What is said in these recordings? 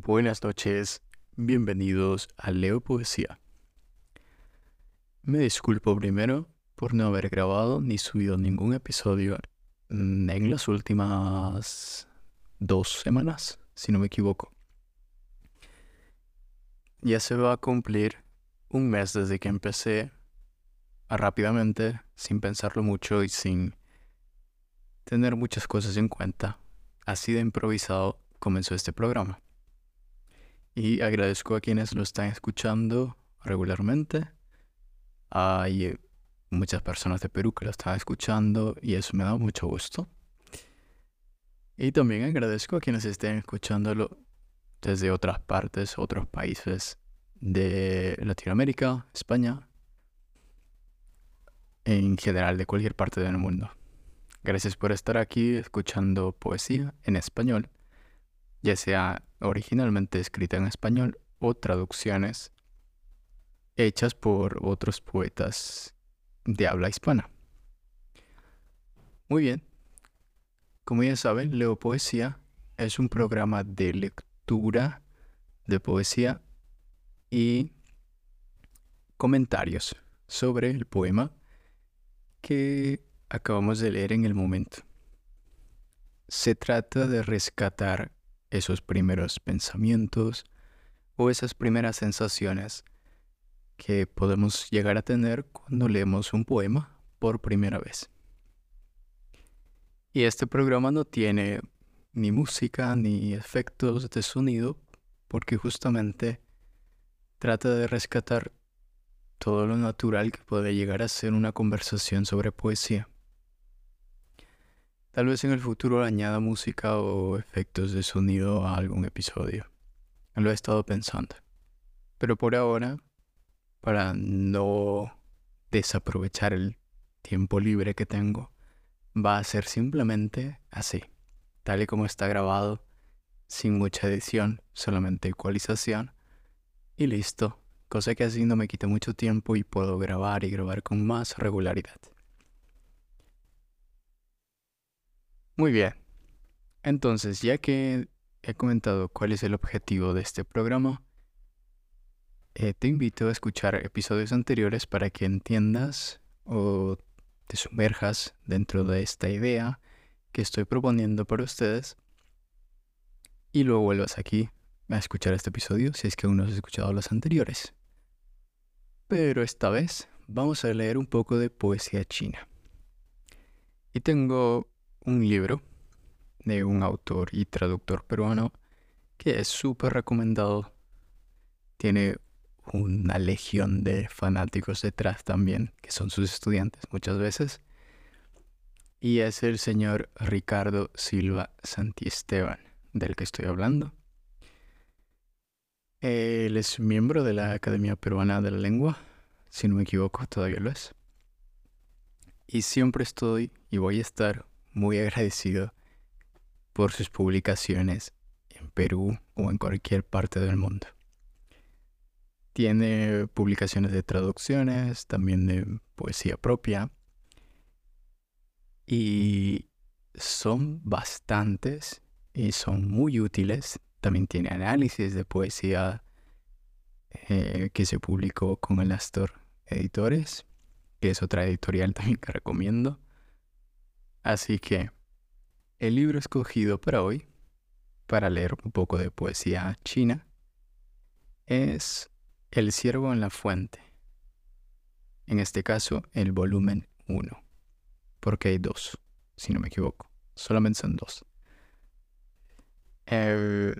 Buenas noches, bienvenidos a Leo Poesía. Me disculpo primero por no haber grabado ni subido ningún episodio en las últimas dos semanas, si no me equivoco. Ya se va a cumplir un mes desde que empecé rápidamente, sin pensarlo mucho y sin tener muchas cosas en cuenta. Así de improvisado comenzó este programa. Y agradezco a quienes lo están escuchando regularmente. Hay muchas personas de Perú que lo están escuchando y eso me da mucho gusto. Y también agradezco a quienes estén escuchándolo desde otras partes, otros países de Latinoamérica, España, en general de cualquier parte del mundo. Gracias por estar aquí escuchando poesía en español, ya sea originalmente escrita en español o traducciones hechas por otros poetas de habla hispana. Muy bien, como ya saben, Leo Poesía es un programa de lectura de poesía y comentarios sobre el poema que acabamos de leer en el momento. Se trata de rescatar esos primeros pensamientos o esas primeras sensaciones que podemos llegar a tener cuando leemos un poema por primera vez. Y este programa no tiene ni música ni efectos de sonido porque justamente trata de rescatar todo lo natural que puede llegar a ser una conversación sobre poesía. Tal vez en el futuro añada música o efectos de sonido a algún episodio. Lo he estado pensando. Pero por ahora, para no desaprovechar el tiempo libre que tengo, va a ser simplemente así, tal y como está grabado, sin mucha edición, solamente ecualización, y listo, cosa que así no me quita mucho tiempo y puedo grabar y grabar con más regularidad. Muy bien. Entonces, ya que he comentado cuál es el objetivo de este programa, eh, te invito a escuchar episodios anteriores para que entiendas o te sumerjas dentro de esta idea que estoy proponiendo para ustedes y luego vuelvas aquí a escuchar este episodio si es que aún no has escuchado los anteriores. Pero esta vez vamos a leer un poco de poesía china. Y tengo un libro de un autor y traductor peruano que es súper recomendado. Tiene una legión de fanáticos detrás también, que son sus estudiantes muchas veces. Y es el señor Ricardo Silva Santiesteban, del que estoy hablando. Él es miembro de la Academia Peruana de la Lengua, si no me equivoco, todavía lo es. Y siempre estoy y voy a estar muy agradecido por sus publicaciones en Perú o en cualquier parte del mundo. Tiene publicaciones de traducciones, también de poesía propia. Y son bastantes y son muy útiles. También tiene análisis de poesía eh, que se publicó con el Astor Editores, que es otra editorial también que recomiendo. Así que el libro escogido para hoy, para leer un poco de poesía china, es El ciervo en la fuente. En este caso, el volumen 1, porque hay dos, si no me equivoco. Solamente son dos. de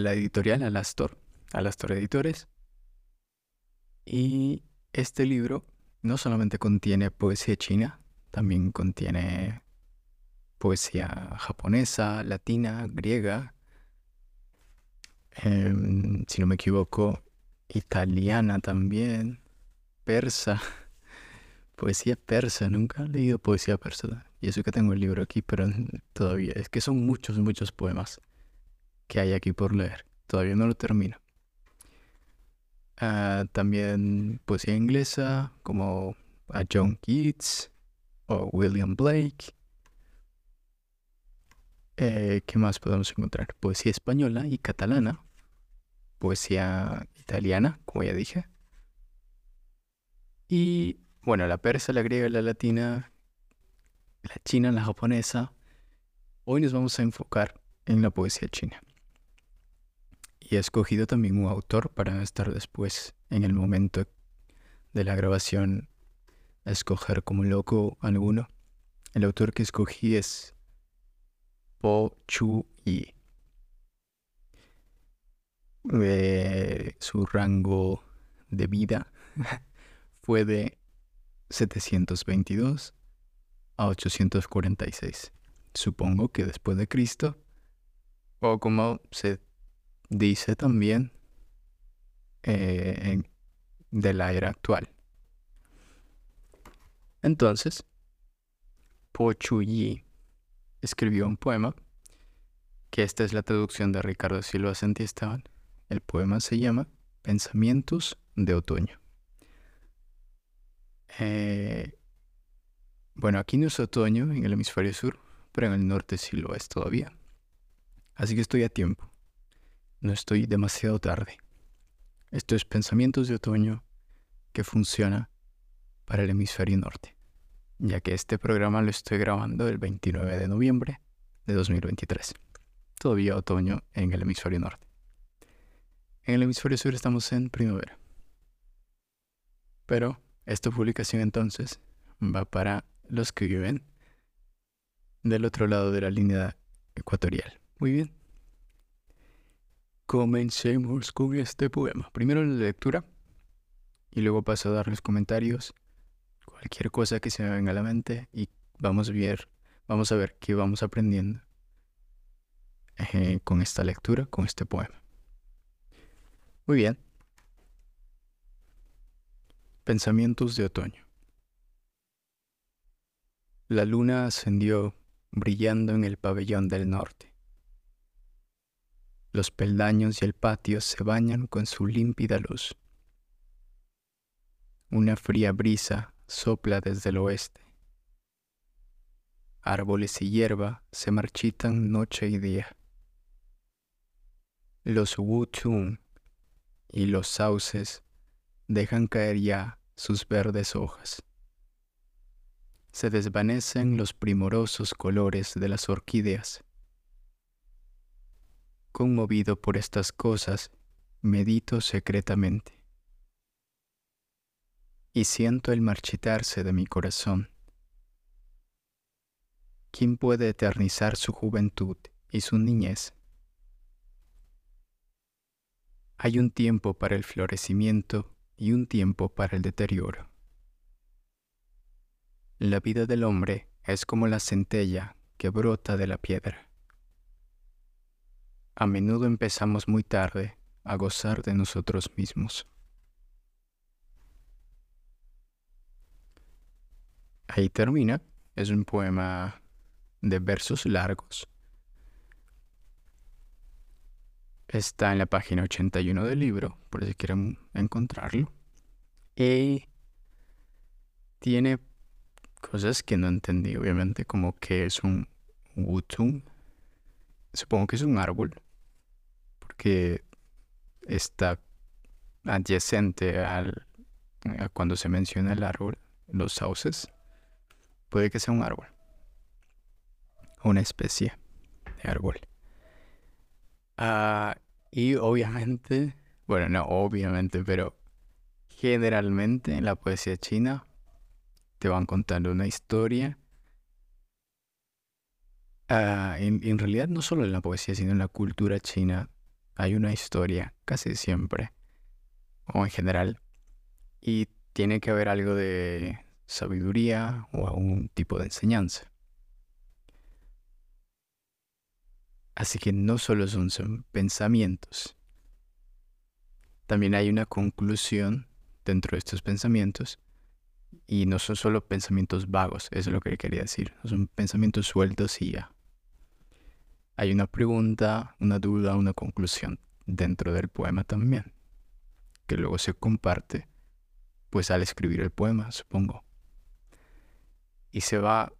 la editorial Alastor, Alastor Editores. Y este libro no solamente contiene poesía china, también contiene poesía japonesa, latina, griega, em, si no me equivoco, italiana también, persa, poesía persa, nunca he leído poesía persa. Y eso que tengo el libro aquí, pero todavía, es que son muchos, muchos poemas que hay aquí por leer. Todavía no lo termino. Ah, también poesía inglesa, como a John Keats, o William Blake. Eh, ¿Qué más podemos encontrar? Poesía española y catalana. Poesía italiana, como ya dije. Y bueno, la persa, la griega, la latina, la china, la japonesa. Hoy nos vamos a enfocar en la poesía china. Y he escogido también un autor para estar después, en el momento de la grabación, escoger como loco alguno. El autor que escogí es Po Chu Yi. Eh, su rango de vida fue de 722 a 846. Supongo que después de Cristo, o como se dice también eh, de la era actual. Entonces, Po Chu-yi escribió un poema, que esta es la traducción de Ricardo Silva Santiesteban. El poema se llama Pensamientos de Otoño. Eh, bueno, aquí no es otoño en el hemisferio sur, pero en el norte sí lo es todavía. Así que estoy a tiempo. No estoy demasiado tarde. Esto es Pensamientos de Otoño que funciona para el hemisferio norte, ya que este programa lo estoy grabando el 29 de noviembre de 2023. Todavía otoño en el hemisferio norte. En el hemisferio sur estamos en primavera. Pero esta publicación entonces va para los que viven del otro lado de la línea ecuatorial. Muy bien. Comencemos con este poema. Primero la lectura y luego paso a dar los comentarios, cualquier cosa que se me venga a la mente y vamos a ver, vamos a ver qué vamos aprendiendo eh, con esta lectura, con este poema. Muy bien. Pensamientos de otoño. La luna ascendió brillando en el pabellón del norte. Los peldaños y el patio se bañan con su límpida luz. Una fría brisa sopla desde el oeste. Árboles y hierba se marchitan noche y día. Los wuchun y los sauces dejan caer ya sus verdes hojas. Se desvanecen los primorosos colores de las orquídeas Conmovido por estas cosas, medito secretamente. Y siento el marchitarse de mi corazón. ¿Quién puede eternizar su juventud y su niñez? Hay un tiempo para el florecimiento y un tiempo para el deterioro. La vida del hombre es como la centella que brota de la piedra. A menudo empezamos muy tarde a gozar de nosotros mismos. Ahí termina. Es un poema de versos largos. Está en la página 81 del libro, por si quieren encontrarlo. Y tiene cosas que no entendí, obviamente, como que es un wutung. Supongo que es un árbol que está adyacente al, a cuando se menciona el árbol, los sauces, puede que sea un árbol, una especie de árbol. Ah, y obviamente, bueno, no obviamente, pero generalmente en la poesía china te van contando una historia. Ah, en realidad no solo en la poesía, sino en la cultura china hay una historia, casi siempre, o en general, y tiene que haber algo de sabiduría o algún tipo de enseñanza. Así que no solo son, pensamientos, también hay una conclusión dentro de estos pensamientos y no son solo pensamientos vagos, eso es lo que quería decir, son pensamientos sueltos y ya hay una pregunta, una duda, una conclusión dentro del poema también, que luego se comparte, pues al escribir el poema, supongo. Y se va,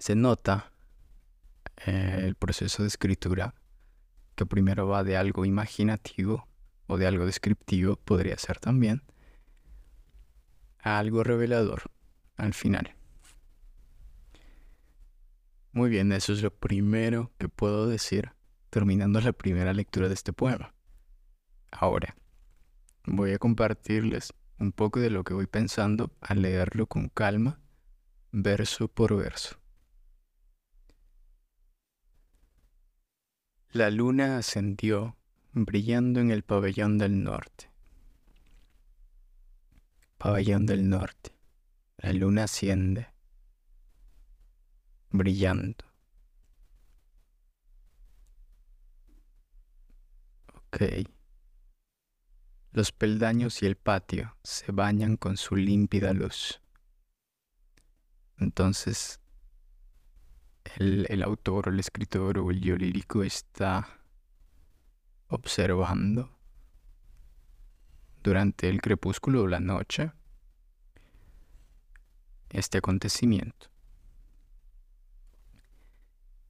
se nota eh, el proceso de escritura, que primero va de algo imaginativo o de algo descriptivo, podría ser también, a algo revelador al final. Muy bien, eso es lo primero que puedo decir terminando la primera lectura de este poema. Ahora, voy a compartirles un poco de lo que voy pensando al leerlo con calma, verso por verso. La luna ascendió brillando en el pabellón del norte. Pabellón del norte. La luna asciende, brillando. Ok. Los peldaños y el patio se bañan con su límpida luz. Entonces, el, autor, el escritor o el yo lírico está observando durante el crepúsculo o la noche este acontecimiento.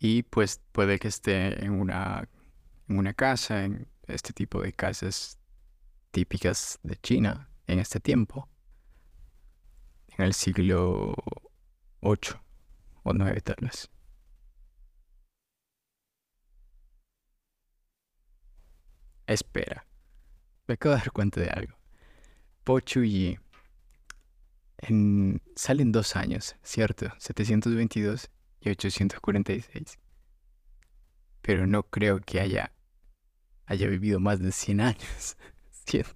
Y pues puede que esté en una, en una casa, en este tipo de casas típicas de China en este tiempo, en el siglo 8 o 9 tal vez. Espera, me acabo de dar cuenta de algo. Po Chuyi en, salen dos años, ¿cierto? 722 y 846. Pero no creo que haya, haya vivido más de 100 años.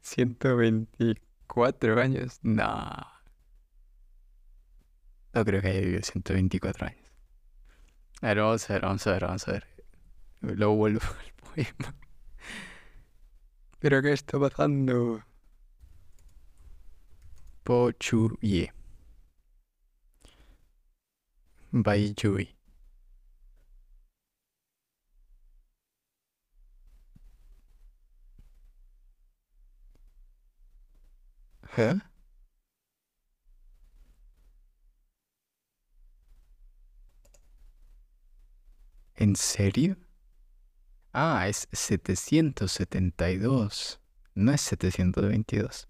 124 años. No. No creo que haya vivido 124 años. A ver, vamos a ver, vamos a ver, vamos a ver. Luego vuelvo al poema. ¿Pero qué está pasando? Pochuye. Baiyui. ¿Eh? ¿En serio? Ah, es 772. No es 722.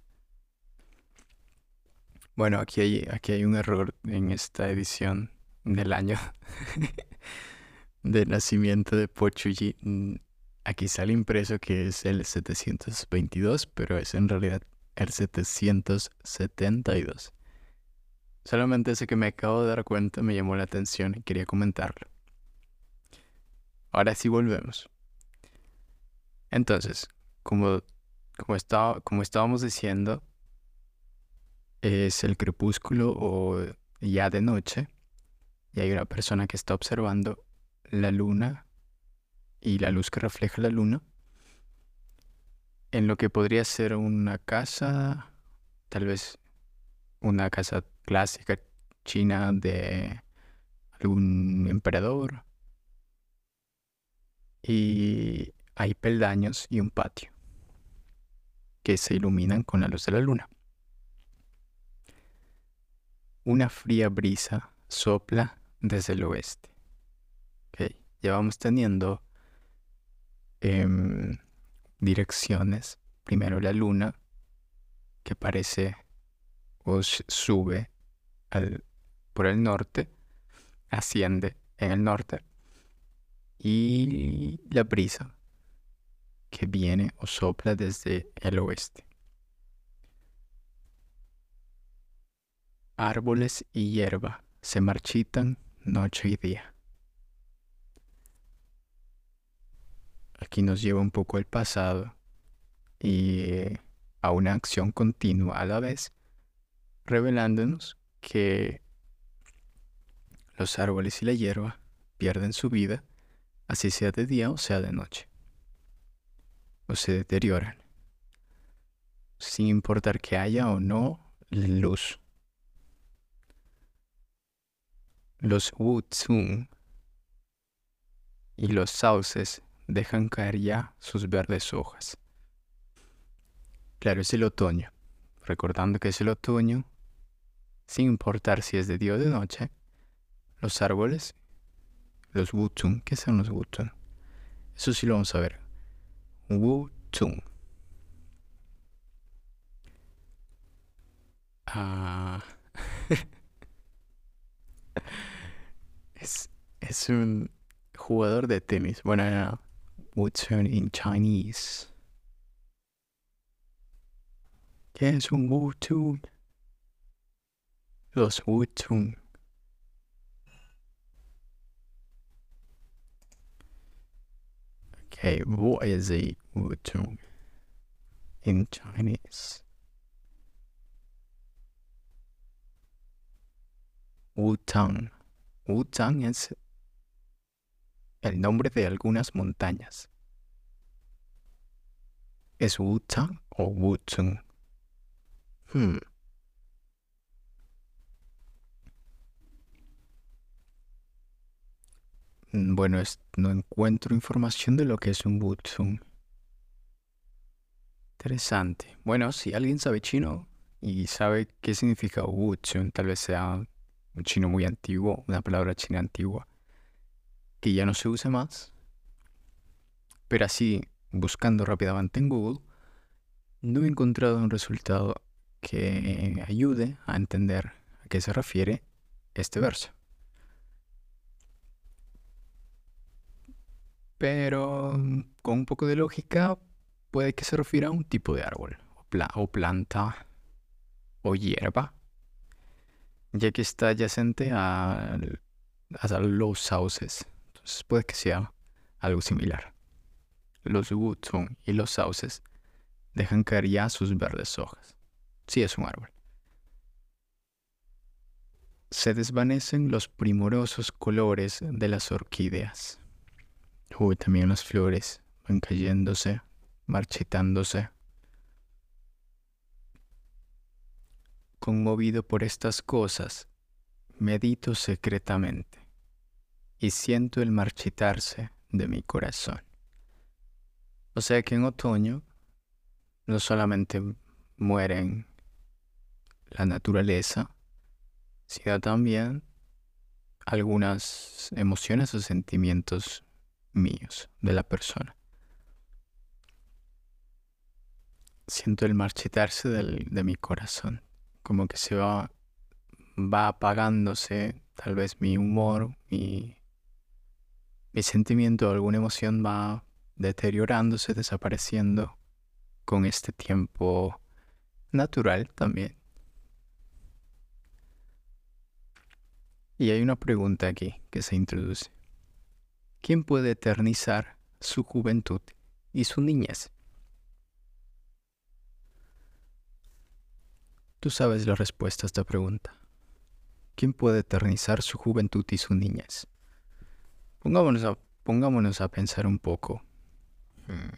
Bueno, aquí hay, aquí hay un error en esta edición del año de nacimiento de Pochuyi. Mm, aquí sale impreso que es el 722, pero es en realidad el 772. Solamente ese que me acabo de dar cuenta me llamó la atención y quería comentarlo. Ahora sí volvemos. Entonces, como, como, como estábamos diciendo, es el crepúsculo o ya de noche y hay una persona que está observando la luna y la luz que refleja la luna en lo que podría ser una casa, tal vez una casa clásica china de algún emperador. Y hay peldaños y un patio que se iluminan con la luz de la luna. Una fría brisa sopla desde el oeste. Ya vamos teniendo em, direcciones. Primero la luna, que parece o sube por el norte, asciende en el norte. Y la brisa, que viene o sopla desde el oeste. Árboles y hierba se marchitan noche y día. Aquí nos lleva un poco el pasado y a una acción continua a la vez, revelándonos que los árboles y la hierba pierden su vida, así sea de día o sea de noche, o se deterioran, sin importar que haya o no luz Los Wutsung y los sauces dejan caer ya sus verdes hojas. Claro, es el otoño. Recordando que es el otoño, sin importar si es de día o de noche, los árboles, Los Wutun. ¿Qué son los Wutun? Eso sí lo vamos a ver. Wutun. Ah. es, es un jugador de tenis. Bueno, no, Wutun in Chinese. ¿Qué es un Wutun? Los Wutun. Okay, what is a Wutun in Chinese? Wutang. Wutang es el nombre de algunas montañas. ¿Es Wutang o Wutun? Hmm. Mm, bueno, no encuentro información de lo que es un Wutsun. Interesante. Bueno, si alguien sabe chino y sabe qué significa Wutsun, tal vez sea un chino muy antiguo, una palabra china antigua, que ya no se use más. Pero así, buscando rápidamente en Google, no he encontrado un resultado que ayude a entender a qué se refiere este verso. Pero con un poco de lógica puede que se refiera a un tipo de árbol, o, planta, o hierba, ya que está adyacente a, los sauces. Entonces puede que sea algo similar. Los wutsun y los sauces dejan caer ya sus verdes hojas. Sí es un árbol. Se desvanecen los primorosos colores de las orquídeas. Uy, también las flores van cayéndose, marchitándose. Conmovido por estas cosas, medito secretamente y siento el marchitarse de mi corazón. O sea que en otoño no solamente mueren la naturaleza, sino también algunas emociones o sentimientos míos de la persona. Siento el marchitarse de mi corazón, como que se va, va apagándose, tal vez mi humor, mi, mi sentimiento, alguna emoción va deteriorándose, desapareciendo con este tiempo natural también. Y hay una pregunta aquí que se introduce. ¿Quién puede eternizar su juventud y su niñez? Tú sabes la respuesta a esta pregunta. ¿Quién puede eternizar su juventud y su niñez? Pongámonos a, pongámonos a pensar un poco. Hmm.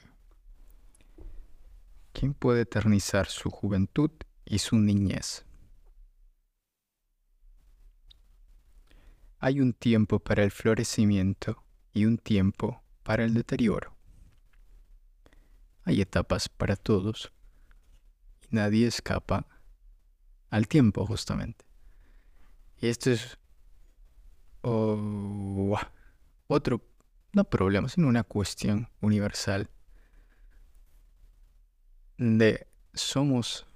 ¿Quién puede eternizar su juventud y su niñez? Hay un tiempo para el florecimiento y un tiempo para el deterioro. Hay etapas para todos y nadie escapa al tiempo justamente. Y esto es otro, no problema, sino una cuestión universal de somos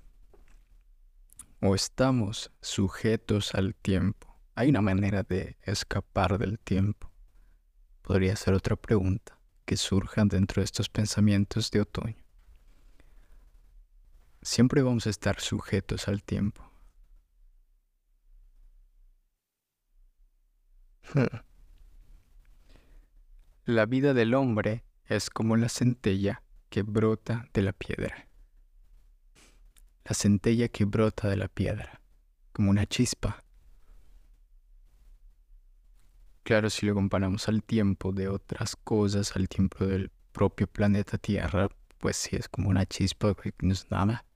o estamos sujetos al tiempo. Hay una manera de escapar del tiempo podría ser otra pregunta que surja dentro de estos pensamientos de otoño. Siempre vamos a estar sujetos al tiempo. La vida del hombre es como la centella que brota de la piedra. La centella que brota de la piedra, como una chispa Claro, si lo comparamos al tiempo de otras cosas, al tiempo del propio planeta Tierra, pues sí es como una chispa que no es nada.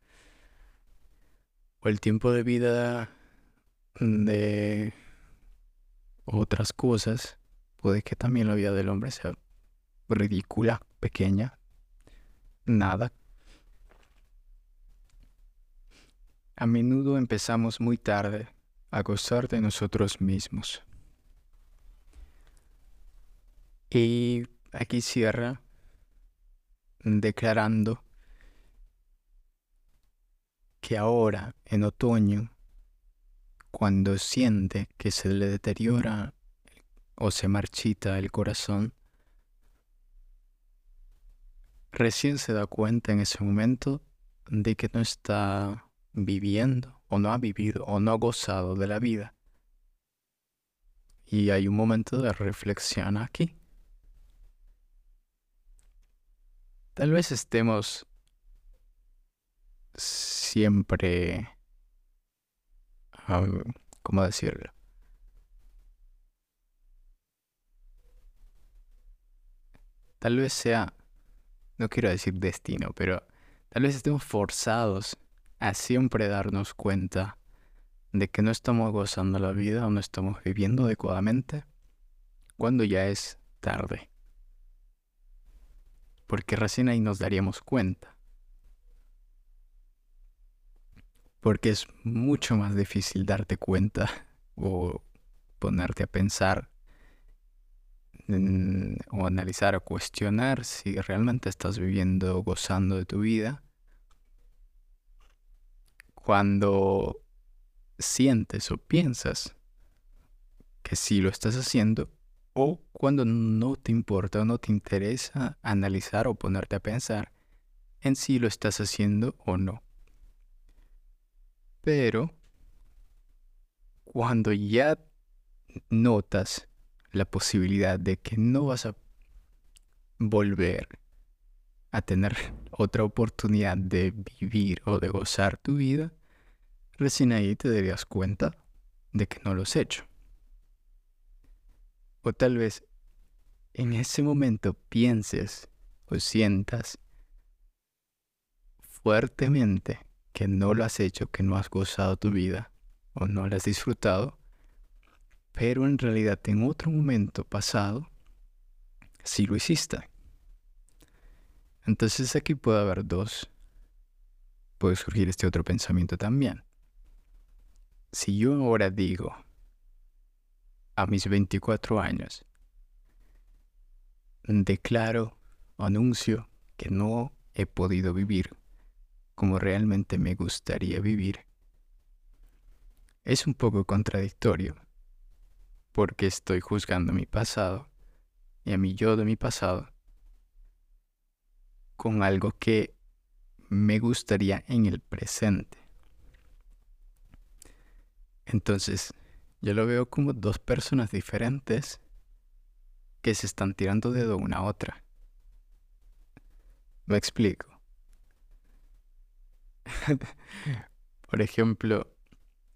O el tiempo de vida de otras cosas, puede que también la vida del hombre sea ridícula, pequeña, nada. A menudo empezamos muy tarde a gozar de nosotros mismos. Y aquí cierra declarando que ahora, en otoño, cuando siente que se le deteriora o se marchita el corazón, recién se da cuenta en ese momento de que no está viviendo o no ha vivido o no ha gozado de la vida. Y hay un momento de reflexión aquí. Tal vez estemos siempre, ¿cómo decirlo? Tal vez sea, no quiero decir destino, pero tal vez estemos forzados a siempre darnos cuenta de que no estamos gozando la vida o no estamos viviendo adecuadamente cuando ya es tarde. Porque recién ahí nos daríamos cuenta. Porque es mucho más difícil darte cuenta o ponerte a pensar o analizar o cuestionar si realmente estás viviendo o gozando de tu vida cuando sientes o piensas que sí lo estás haciendo o cuando no te importa o no te interesa analizar o ponerte a pensar en si lo estás haciendo o no. Pero cuando ya notas la posibilidad de que no vas a volver a tener otra oportunidad de vivir o de gozar tu vida, recién ahí te darías cuenta de que no lo has hecho. O tal vez en ese momento pienses o sientas fuertemente que no lo has hecho, que no has gozado tu vida o no la has disfrutado, pero en realidad en otro momento pasado sí lo hiciste. Entonces aquí puede haber dos, puede surgir este otro pensamiento también si yo ahora digo a mis 24 años, declaro, anuncio que no he podido vivir como realmente me gustaría vivir, es un poco contradictorio, porque estoy juzgando mi pasado y a mi yo de mi pasado con algo que me gustaría en el presente. Entonces, yo lo veo como dos personas diferentes que se están tirando de una a otra. Me explico. Por ejemplo,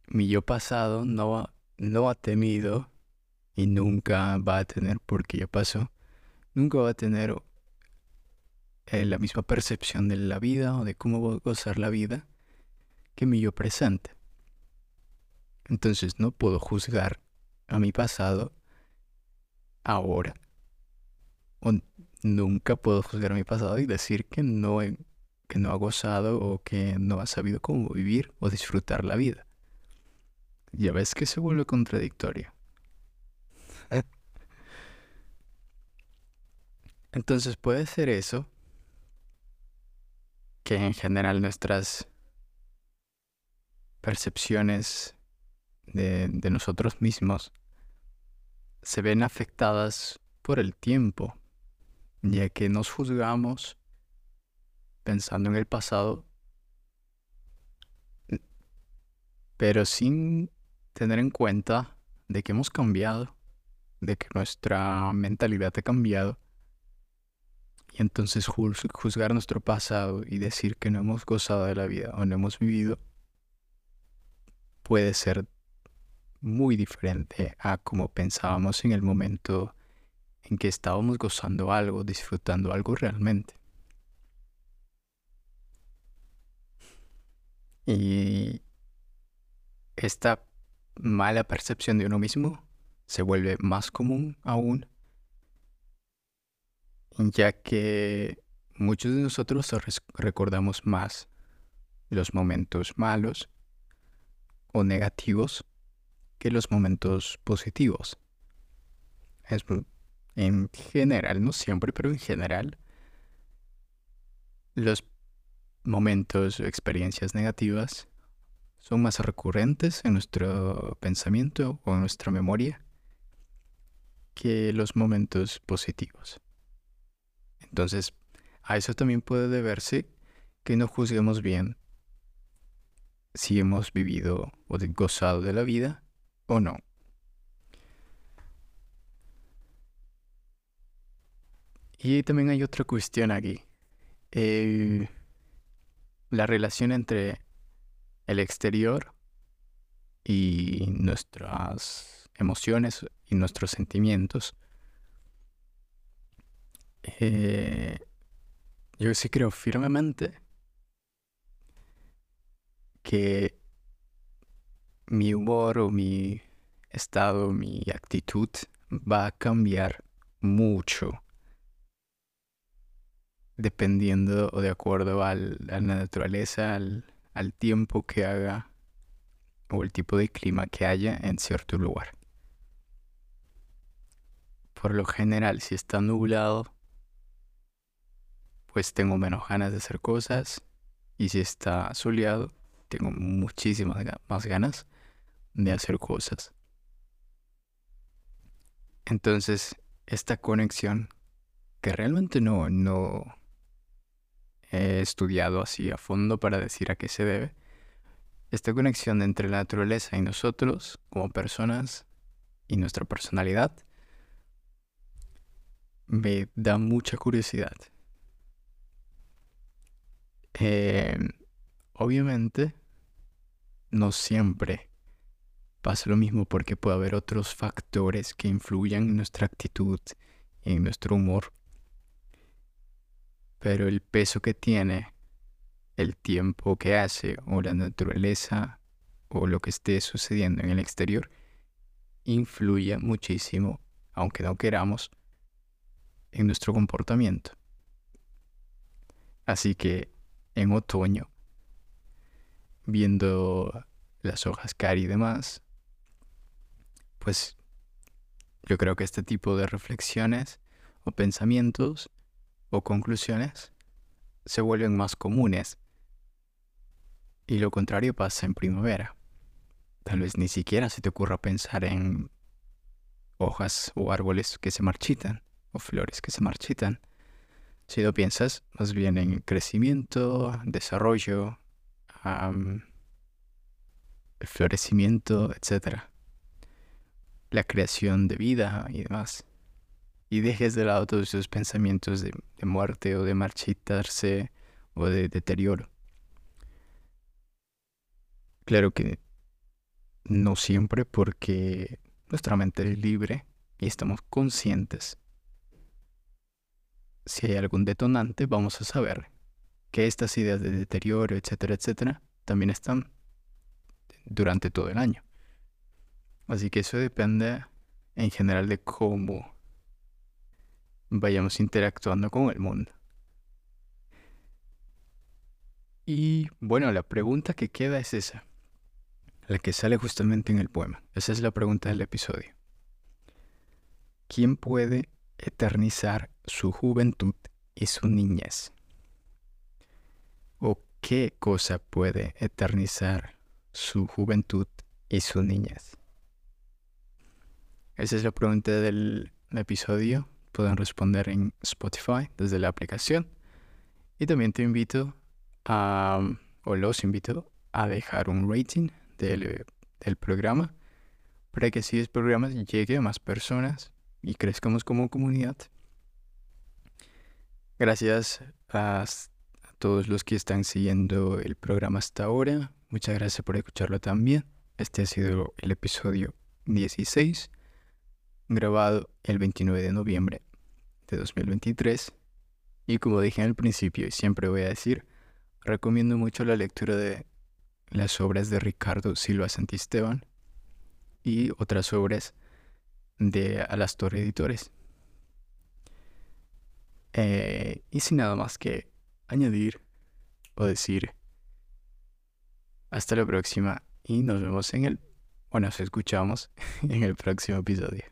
mi yo pasado no, no ha tenido y nunca va a tener, porque ya pasó, nunca va a tener eh, la misma percepción de la vida o de cómo gozar la vida que mi yo presente. Entonces no puedo juzgar a mi pasado ahora. O nunca puedo juzgar a mi pasado y decir que no, que no ha gozado o que no ha sabido cómo vivir o disfrutar la vida. Ya ves que se vuelve contradictorio. Entonces puede ser eso, que en general nuestras percepciones de, nosotros mismos se ven afectadas por el tiempo, ya que nos juzgamos pensando en el pasado, pero sin tener en cuenta de que hemos cambiado, de que nuestra mentalidad ha cambiado, y entonces juzgar nuestro pasado y decir que no hemos gozado de la vida o no hemos vivido puede ser muy diferente a como pensábamos en el momento en que estábamos gozando algo, disfrutando algo realmente. Y esta mala percepción de uno mismo se vuelve más común aún, ya que muchos de nosotros recordamos más los momentos malos o negativos que los momentos positivos. Es en general, no siempre, pero en general, los momentos o experiencias negativas son más recurrentes en nuestro pensamiento o en nuestra memoria que los momentos positivos. Entonces, a eso también puede deberse que no juzguemos bien si hemos vivido o gozado de la vida o no. Y también hay otra cuestión aquí. La relación entre el exterior y nuestras emociones y nuestros sentimientos. Eh, yo sí creo firmemente que mi humor o mi estado, mi actitud va a cambiar mucho dependiendo o de acuerdo a la naturaleza, al, al tiempo que haga o el tipo de clima que haya en cierto lugar. Por lo general, si está nublado, pues tengo menos ganas de hacer cosas. Y si está soleado, tengo muchísimas más ganas de hacer cosas. Entonces, esta conexión, que realmente no, no he estudiado así a fondo para decir a qué se debe, esta conexión entre la naturaleza y nosotros como personas y nuestra personalidad me da mucha curiosidad. Eh, obviamente, no siempre pasa lo mismo porque puede haber otros factores que influyan en nuestra actitud y en nuestro humor. Pero el peso que tiene el tiempo que hace o la naturaleza o lo que esté sucediendo en el exterior influye muchísimo, aunque no queramos, en nuestro comportamiento. Así que en otoño viendo las hojas caer y demás, pues yo creo que este tipo de reflexiones o pensamientos o conclusiones se vuelven más comunes. Y lo contrario pasa en primavera. Tal vez ni siquiera se te ocurra pensar en hojas o árboles que se marchitan o flores que se marchitan. Si lo piensas más bien en crecimiento, desarrollo, el florecimiento, etc. La creación de vida y demás. Y dejes de lado todos esos pensamientos de, muerte o de marchitarse o de deterioro. Claro que no siempre porque nuestra mente es libre y estamos conscientes. Si hay algún detonante, vamos a saber que estas ideas de deterioro, etcétera, etcétera, también están durante todo el año. Así que eso depende en general de cómo vayamos interactuando con el mundo. Y bueno, la pregunta que queda es esa, la que sale justamente en el poema. Esa es la pregunta del episodio. ¿Quién puede eternizar su juventud y su niñez? ¿O qué cosa puede eternizar su juventud y su niñez? Esa es la pregunta del episodio. Pueden responder en Spotify desde la aplicación. Y también te invito a, o los invito a dejar un rating del, del programa para que así el programa llegue a más personas y crezcamos como comunidad. Gracias a todos los que están siguiendo el programa hasta ahora. Muchas gracias por escucharlo también. Este ha sido el episodio 16, grabado el 29 de noviembre de 2023. Y como dije el principio y siempre voy a decir, recomiendo mucho la lectura de las obras de Ricardo Silva Santisteban y otras obras de Alastor Editores. Eh, y sin nada más que añadir o decir. Hasta la próxima y nos vemos en el, o nos escuchamos en el próximo episodio.